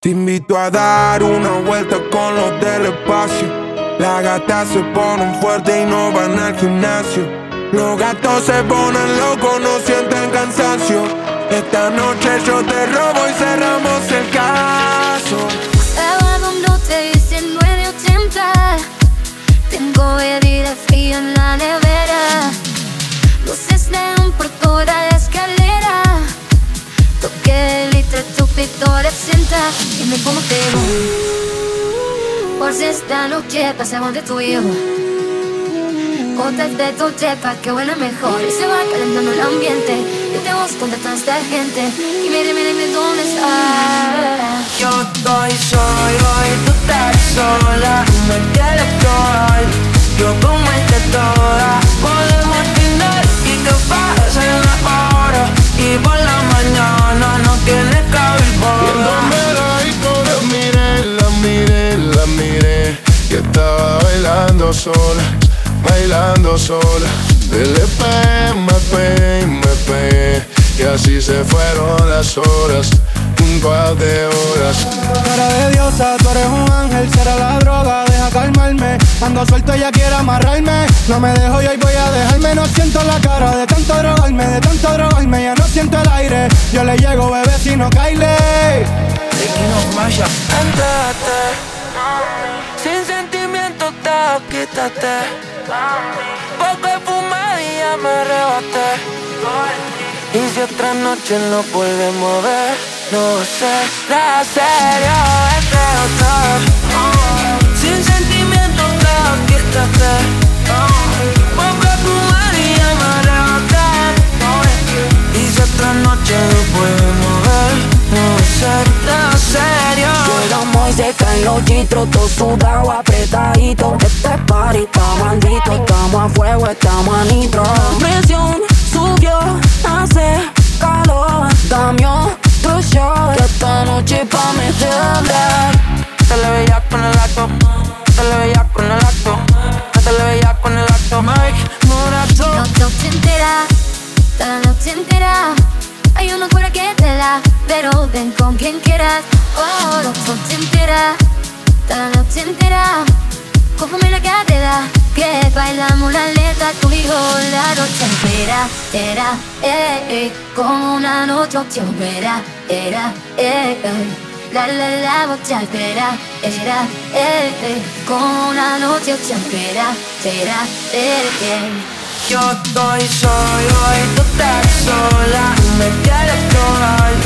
Te invito a dar una vuelta con los del espacio. Las gatas se ponen fuertes y no van al gimnasio. Los gatos se ponen locos, no sienten cansancio. Esta noche yo te robo y cerramos litro, tu pito sienta y me pongo tego. Por si esta noche pasamos de tu hijo. Gotas de tu chepa que huele mejor y se va calentando el ambiente. Yo te busco esta gente y mire, mire, mire dónde estás. Yo estoy solo bailando sola, bailando sola LP, me pegué, me Y así se fueron las horas un par de horas. Cara de diosa, tú eres un ángel, será la droga, deja calmarme. Ando suelto, ella quiere amarrarme. No me dejo y hoy voy a dejarme. No siento la cara de tanto drogarme, de tanto drogarme. Ya no siento el aire. Yo le llego, bebé, si no caile. Entrate, te quítate. Poco fumadilla me arrebaté. Y si otra noche nos volvemos a ver, no sé, la serio entre otros. Sin sentimiento. Poco Caen los chitros, todo sudado, apretadito Este party está maldito, estamos a fuego, estamos a nitro Presión subió, hace calor Dame otro shot, que esta noche pa' meterle Te le veía con el acto, te le veía con el acto, te le veía con el acto, Mike Morato. La noche entera, toda la noche entera. Hay una cura que te da, pero ven con quien quieras. Oh, la noche entera, noche entera. La cadera, que bailamos la letra tú y yo la noche entera, era, eh, eh, como una noche entera, era, eh, eh. La la la bocha espera, era, eh, eh, como una noche entera, será, eh, eh. Yo estoy solo y tú estás sola Me quieres probar